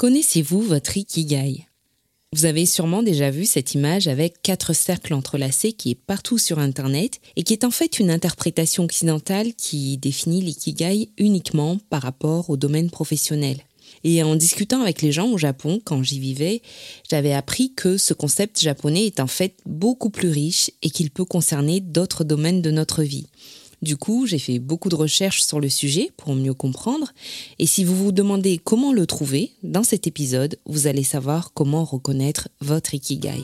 Connaissez-vous votre Ikigai? Vous avez sûrement déjà vu cette image avec quatre cercles entrelacés qui est partout sur Internet et qui est en fait une interprétation occidentale qui définit l'Ikigai uniquement par rapport au domaine professionnel. Et en discutant avec les gens au Japon, quand j'y vivais, j'avais appris que ce concept japonais est en fait beaucoup plus riche et qu'il peut concerner d'autres domaines de notre vie. Du coup, j'ai fait beaucoup de recherches sur le sujet pour mieux comprendre. Et si vous vous demandez comment le trouver, dans cet épisode, vous allez savoir comment reconnaître votre Ikigai.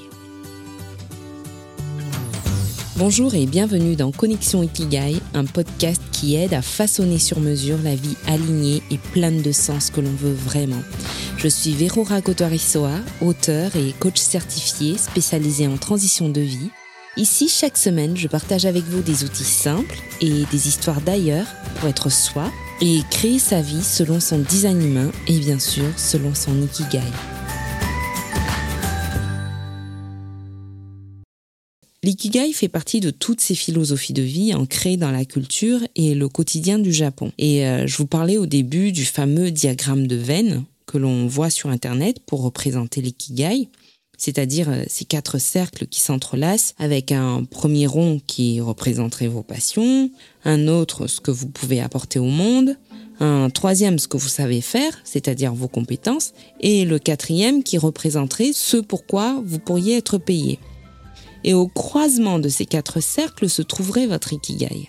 Bonjour et bienvenue dans Connexion Ikigai, un podcast qui aide à façonner sur mesure la vie alignée et pleine de sens que l'on veut vraiment. Je suis Verora Kotorisoa, auteur et coach certifié spécialisé en transition de vie Ici, chaque semaine, je partage avec vous des outils simples et des histoires d'ailleurs pour être soi et créer sa vie selon son design humain et bien sûr selon son ikigai. L'ikigai fait partie de toutes ces philosophies de vie ancrées dans la culture et le quotidien du Japon. Et euh, je vous parlais au début du fameux diagramme de Venn que l'on voit sur Internet pour représenter l'ikigai c'est-à-dire euh, ces quatre cercles qui s'entrelacent avec un premier rond qui représenterait vos passions, un autre ce que vous pouvez apporter au monde, un troisième ce que vous savez faire, c'est-à-dire vos compétences, et le quatrième qui représenterait ce pourquoi vous pourriez être payé. Et au croisement de ces quatre cercles se trouverait votre ikigai.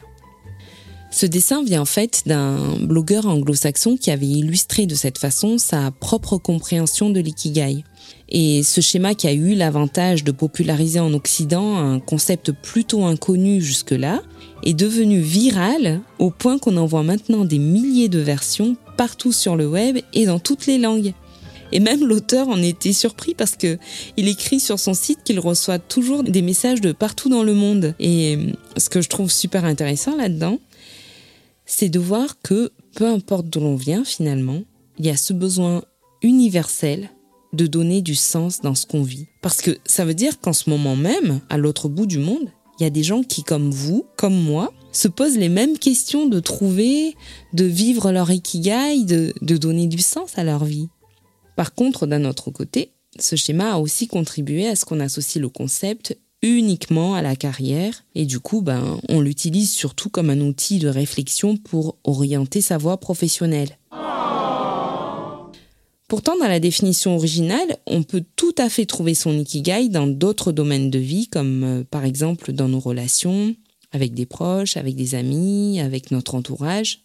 Ce dessin vient en fait d'un blogueur anglo-saxon qui avait illustré de cette façon sa propre compréhension de l'ikigai. Et ce schéma qui a eu l'avantage de populariser en Occident un concept plutôt inconnu jusque-là est devenu viral au point qu'on en voit maintenant des milliers de versions partout sur le web et dans toutes les langues. Et même l'auteur en était surpris parce que il écrit sur son site qu'il reçoit toujours des messages de partout dans le monde. Et ce que je trouve super intéressant là-dedans, c'est de voir que peu importe d'où l'on vient finalement, il y a ce besoin universel de donner du sens dans ce qu'on vit. Parce que ça veut dire qu'en ce moment même, à l'autre bout du monde, il y a des gens qui, comme vous, comme moi, se posent les mêmes questions de trouver, de vivre leur ikigai, de, donner du sens à leur vie. Par contre, d'un autre côté, ce schéma a aussi contribué à ce qu'on associe le concept uniquement à la carrière et du coup ben on l'utilise surtout comme un outil de réflexion pour orienter sa voie professionnelle. Pourtant, dans la définition originale, on peut tout à fait trouver son ikigai dans d'autres domaines de vie, comme euh, par exemple dans nos relations, avec des proches, avec des amis, avec notre entourage.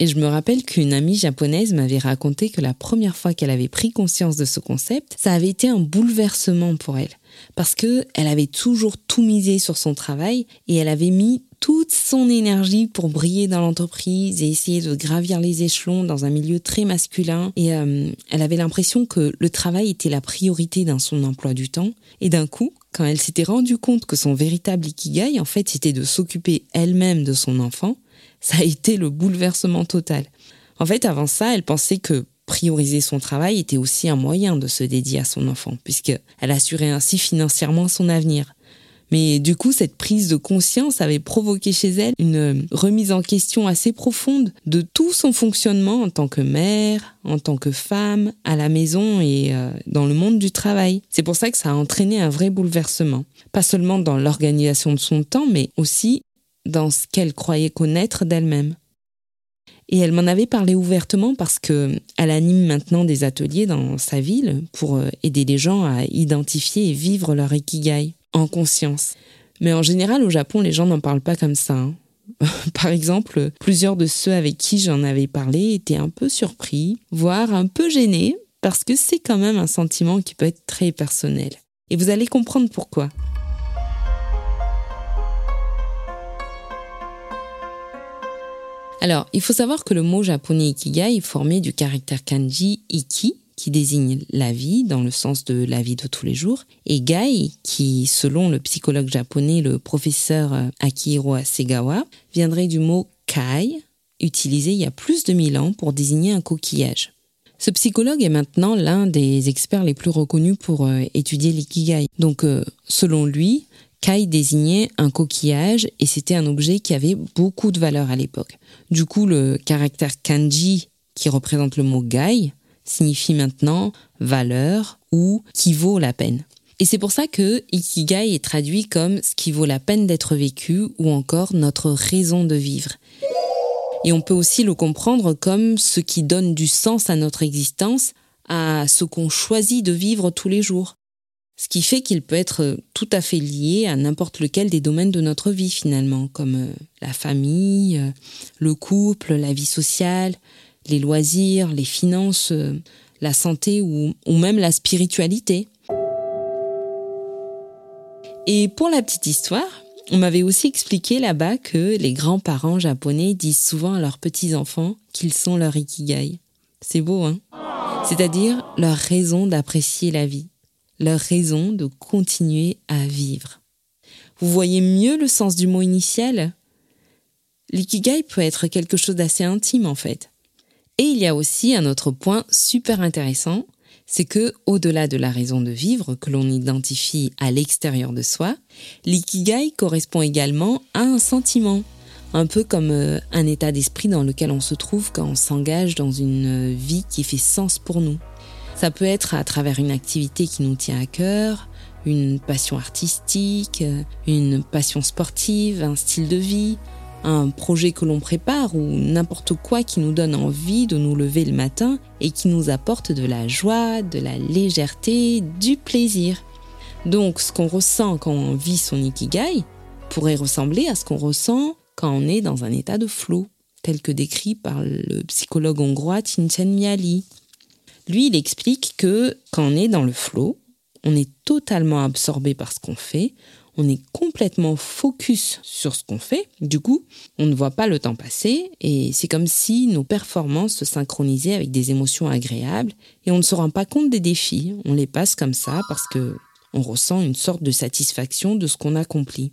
Et je me rappelle qu'une amie japonaise m'avait raconté que la première fois qu'elle avait pris conscience de ce concept, ça avait été un bouleversement pour elle. Parce que elle avait toujours tout misé sur son travail et elle avait mis toute son énergie pour briller dans l'entreprise et essayer de gravir les échelons dans un milieu très masculin. Et euh, elle avait l'impression que le travail était la priorité dans son emploi du temps. Et d'un coup, quand elle s'était rendue compte que son véritable ikigai, en fait, c'était de s'occuper elle-même de son enfant, ça a été le bouleversement total. En fait, avant ça, elle pensait que prioriser son travail était aussi un moyen de se dédier à son enfant, puisqu'elle assurait ainsi financièrement son avenir. Mais du coup, cette prise de conscience avait provoqué chez elle une remise en question assez profonde de tout son fonctionnement en tant que mère, en tant que femme, à la maison et euh, dans le monde du travail. C'est pour ça que ça a entraîné un vrai bouleversement. Pas seulement dans l'organisation de son temps, mais aussi dans ce qu'elle croyait connaître d'elle-même. Et elle m'en avait parlé ouvertement parce que elle anime maintenant des ateliers dans sa ville pour euh, aider les gens à identifier et vivre leur ikigai en conscience. Mais en général, au Japon, les gens n'en parlent pas comme ça. Hein. Par exemple, plusieurs de ceux avec qui j'en avais parlé étaient un peu surpris, voire un peu gênés, parce que c'est quand même un sentiment qui peut être très personnel. Et vous allez comprendre pourquoi. Alors, il faut savoir que le mot japonais ikigai est formé du caractère kanji iki, qui désigne la vie dans le sens de la vie de tous les jours, et gai, qui, selon le psychologue japonais, le professeur euh, Akihiro Asegawa, viendrait du mot kai, utilisé il y a plus de mille ans pour désigner un coquillage. Ce psychologue est maintenant l'un des experts les plus reconnus pour euh, étudier l'ikigai. Donc, euh, selon lui, kai désignait un coquillage et c'était un objet qui avait beaucoup de valeur à l'époque. Du coup, le caractère kanji qui représente le mot gai signifie maintenant valeur ou qui vaut la peine. Et c'est pour ça que Ikigai est traduit comme ce qui vaut la peine d'être vécu ou encore notre raison de vivre. Et on peut aussi le comprendre comme ce qui donne du sens à notre existence, à ce qu'on choisit de vivre tous les jours. Ce qui fait qu'il peut être tout à fait lié à n'importe lequel des domaines de notre vie finalement, comme euh, la famille, euh, le couple, la vie sociale, les loisirs, les finances, euh, la santé ou, ou même la spiritualité. Et pour la petite histoire, on m'avait aussi expliqué là-bas que les grands-parents japonais disent souvent à leurs petits-enfants qu'ils sont leur ikigai. C'est beau, hein? C'est-à-dire leur raison d'apprécier la vie, leur raison de continuer à vivre. Vous voyez mieux le sens du mot initial? L'ikigai peut être quelque chose d'assez intime en fait. Et il y a aussi un autre point super intéressant, c'est que, au-delà de la raison de vivre que l'on identifie à l'extérieur de soi, l'ikigai correspond également à un sentiment, un peu comme euh, un état d'esprit dans lequel on se trouve quand on s'engage dans une vie qui fait sens pour nous. Ça peut être à travers une activité qui nous tient à cœur, une passion artistique, une passion sportive, un style de vie, un projet que l'on prépare ou n'importe quoi qui nous donne envie de nous lever le matin et qui nous apporte de la joie, de la légèreté, du plaisir. Donc ce qu'on ressent quand on vit son ikigai pourrait ressembler à ce qu'on ressent quand on est dans un état de flow, tel que décrit par le psychologue hongrois Csikszentmihalyi. Miali. Lui, il explique que quand on est dans le flow, on est totalement absorbé par ce qu'on fait, on est complètement focus sur ce qu'on fait. Du coup, on ne voit pas le temps passer et c'est comme si nos performances se synchronisaient avec des émotions agréables et on ne se rend pas compte des défis. On les passe comme ça parce que on ressent une sorte de satisfaction de ce qu'on accomplit.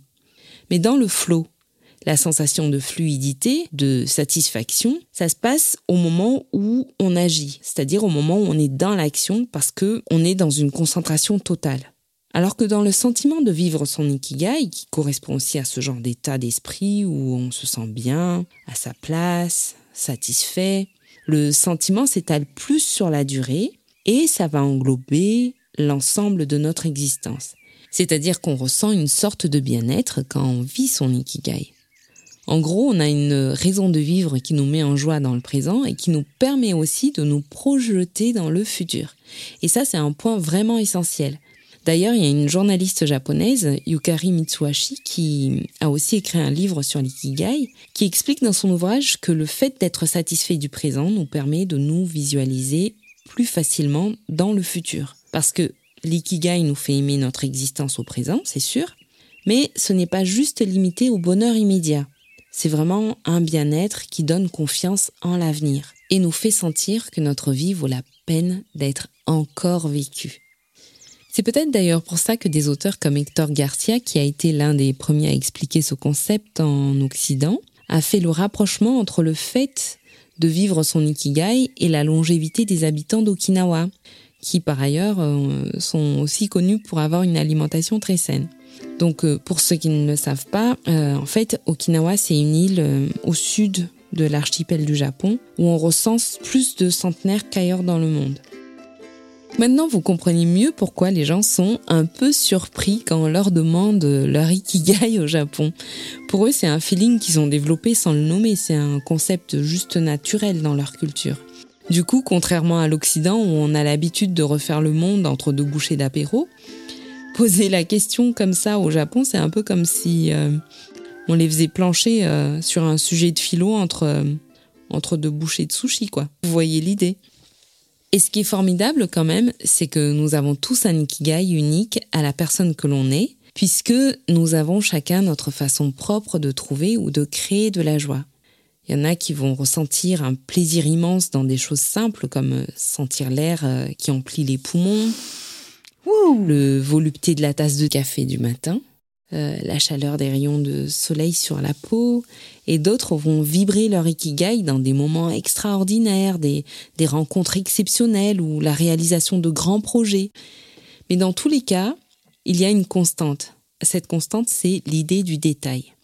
Mais dans le flow, la sensation de fluidité, de satisfaction, ça se passe au moment où on agit, c'est-à-dire au moment où on est dans l'action parce que on est dans une concentration totale. Alors que dans le sentiment de vivre son ikigai, qui correspond aussi à ce genre d'état d'esprit où on se sent bien, à sa place, satisfait, le sentiment s'étale plus sur la durée et ça va englober l'ensemble de notre existence. C'est-à-dire qu'on ressent une sorte de bien-être quand on vit son ikigai. En gros, on a une raison de vivre qui nous met en joie dans le présent et qui nous permet aussi de nous projeter dans le futur. Et ça, c'est un point vraiment essentiel. D'ailleurs, il y a une journaliste japonaise, Yukari Mitsuhashi, qui a aussi écrit un livre sur l'ikigai, qui explique dans son ouvrage que le fait d'être satisfait du présent nous permet de nous visualiser plus facilement dans le futur. Parce que l'ikigai nous fait aimer notre existence au présent, c'est sûr, mais ce n'est pas juste limité au bonheur immédiat. C'est vraiment un bien-être qui donne confiance en l'avenir et nous fait sentir que notre vie vaut la peine d'être encore vécue. C'est peut-être d'ailleurs pour ça que des auteurs comme Hector Garcia, qui a été l'un des premiers à expliquer ce concept en Occident, a fait le rapprochement entre le fait de vivre son ikigai et la longévité des habitants d'Okinawa, qui par ailleurs euh, sont aussi connus pour avoir une alimentation très saine. Donc euh, pour ceux qui ne le savent pas, euh, en fait Okinawa c'est une île au sud de l'archipel du Japon où on recense plus de centenaires qu'ailleurs dans le monde. Maintenant, vous comprenez mieux pourquoi les gens sont un peu surpris quand on leur demande leur ikigai au Japon. Pour eux, c'est un feeling qu'ils ont développé sans le nommer, c'est un concept juste naturel dans leur culture. Du coup, contrairement à l'Occident où on a l'habitude de refaire le monde entre deux bouchées d'apéro, poser la question comme ça au Japon, c'est un peu comme si euh, on les faisait plancher euh, sur un sujet de philo entre, euh, entre deux bouchées de sushi, quoi. Vous voyez l'idée et ce qui est formidable quand même, c'est que nous avons tous un ikigai unique à la personne que l'on est, puisque nous avons chacun notre façon propre de trouver ou de créer de la joie. Il y en a qui vont ressentir un plaisir immense dans des choses simples comme sentir l'air euh, qui emplit les poumons, le volupté de la tasse de café du matin, euh, la chaleur des rayons de soleil sur la peau, et d'autres vont vibrer leur ikigai dans des moments extraordinaires, des, des rencontres exceptionnelles ou la réalisation de grands projets. Mais dans tous les cas, il y a une constante. Cette constante, c'est l'idée du détail.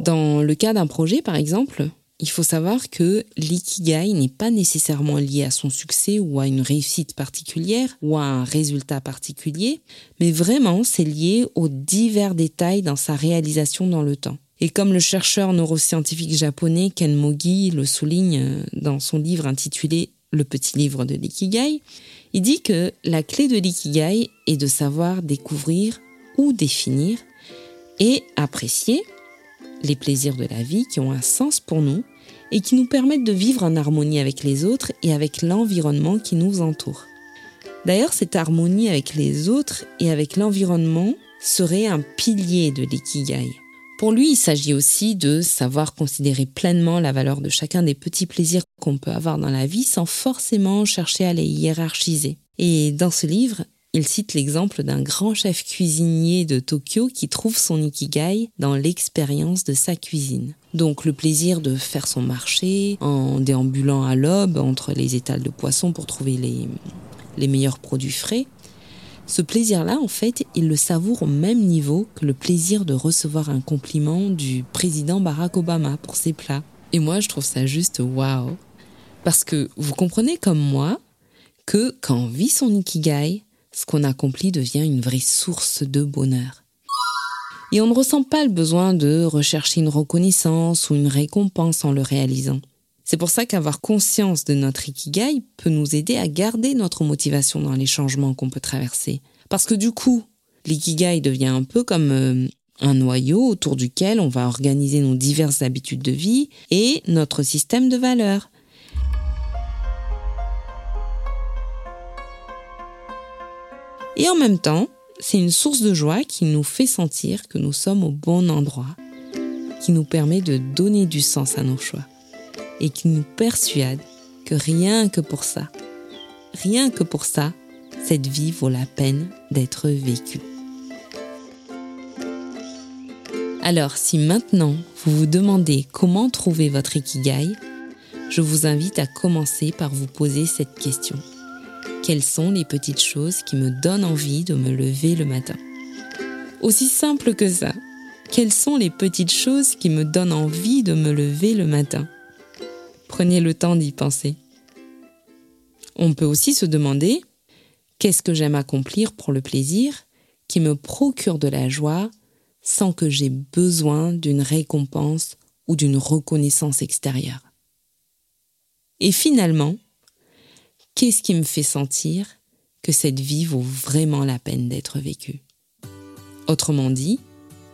Dans le cas d'un projet, par exemple, il faut savoir que l'ikigai n'est pas nécessairement lié à son succès ou à une réussite particulière ou à un résultat particulier, mais vraiment c'est lié aux divers détails dans sa réalisation dans le temps. Et comme le chercheur neuroscientifique japonais Ken Mogi le souligne euh, dans son livre intitulé Le petit livre de l'ikigai, il dit que la clé de l'ikigai est de savoir découvrir ou définir et apprécier les plaisirs de la vie qui ont un sens pour nous et qui nous permettent de vivre en harmonie avec les autres et avec l'environnement qui nous entoure. D'ailleurs, cette harmonie avec les autres et avec l'environnement serait un pilier de l'ikigai. Pour lui, il s'agit aussi de savoir considérer pleinement la valeur de chacun des petits plaisirs qu'on peut avoir dans la vie sans forcément chercher à les hiérarchiser. Et dans ce livre, il cite l'exemple d'un grand chef cuisinier de Tokyo qui trouve son ikigai dans l'expérience de sa cuisine. Donc le plaisir de faire son marché en déambulant à l'aube entre les étals de poissons pour trouver les, les meilleurs produits frais. Ce plaisir-là, en fait, il le savoure au même niveau que le plaisir de recevoir un compliment du président Barack Obama pour ses plats. Et moi, je trouve ça juste waouh. Parce que vous comprenez comme moi que quand on vit son ikigai, ce qu'on accomplit devient une vraie source de bonheur. Et on ne ressent pas le besoin de rechercher une reconnaissance ou une récompense en le réalisant. C'est pour ça qu'avoir conscience de notre ikigai peut nous aider à garder notre motivation dans les changements qu'on peut traverser. Parce que du coup, l'ikigai devient un peu comme euh, un noyau autour duquel on va organiser nos diverses habitudes de vie et notre système de valeurs. Et en même temps, c'est une source de joie qui nous fait sentir que nous sommes au bon endroit, qui nous permet de donner du sens à nos choix et qui nous persuade que rien que pour ça, rien que pour ça, cette vie vaut la peine d'être vécue. Alors si maintenant vous vous demandez comment trouver votre ikigai, je vous invite à commencer par vous poser cette question. Quelles sont les petites choses qui me donnent envie de me lever le matin Aussi simple que ça. Quelles sont les petites choses qui me donnent envie de me lever le matin? Prenez le temps d'y penser. On peut aussi se demander qu'est-ce que j'aime accomplir pour le plaisir qui me procure de la joie sans que j'ai besoin d'une récompense ou d'une reconnaissance extérieure? Et finalement, Qu'est-ce qui me fait sentir que cette vie vaut vraiment la peine d'être vécue? Autrement dit,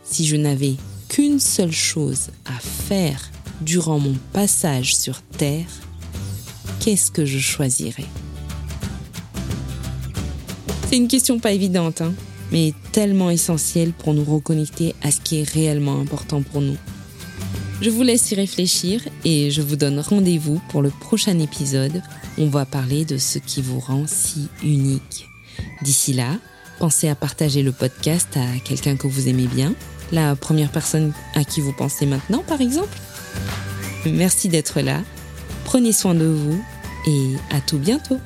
si je n'avais qu'une seule chose à faire durant mon passage sur Terre, qu'est-ce que je choisirais? C'est une question pas évidente, hein, mais tellement essentielle pour nous reconnecter à ce qui est réellement important pour nous. Je vous laisse y réfléchir et je vous donne rendez-vous pour le prochain épisode. On va parler de ce qui vous rend si unique. D'ici là, pensez à partager le podcast à quelqu'un que vous aimez bien, la première personne à qui vous pensez maintenant par exemple. Merci d'être là, prenez soin de vous et à tout bientôt.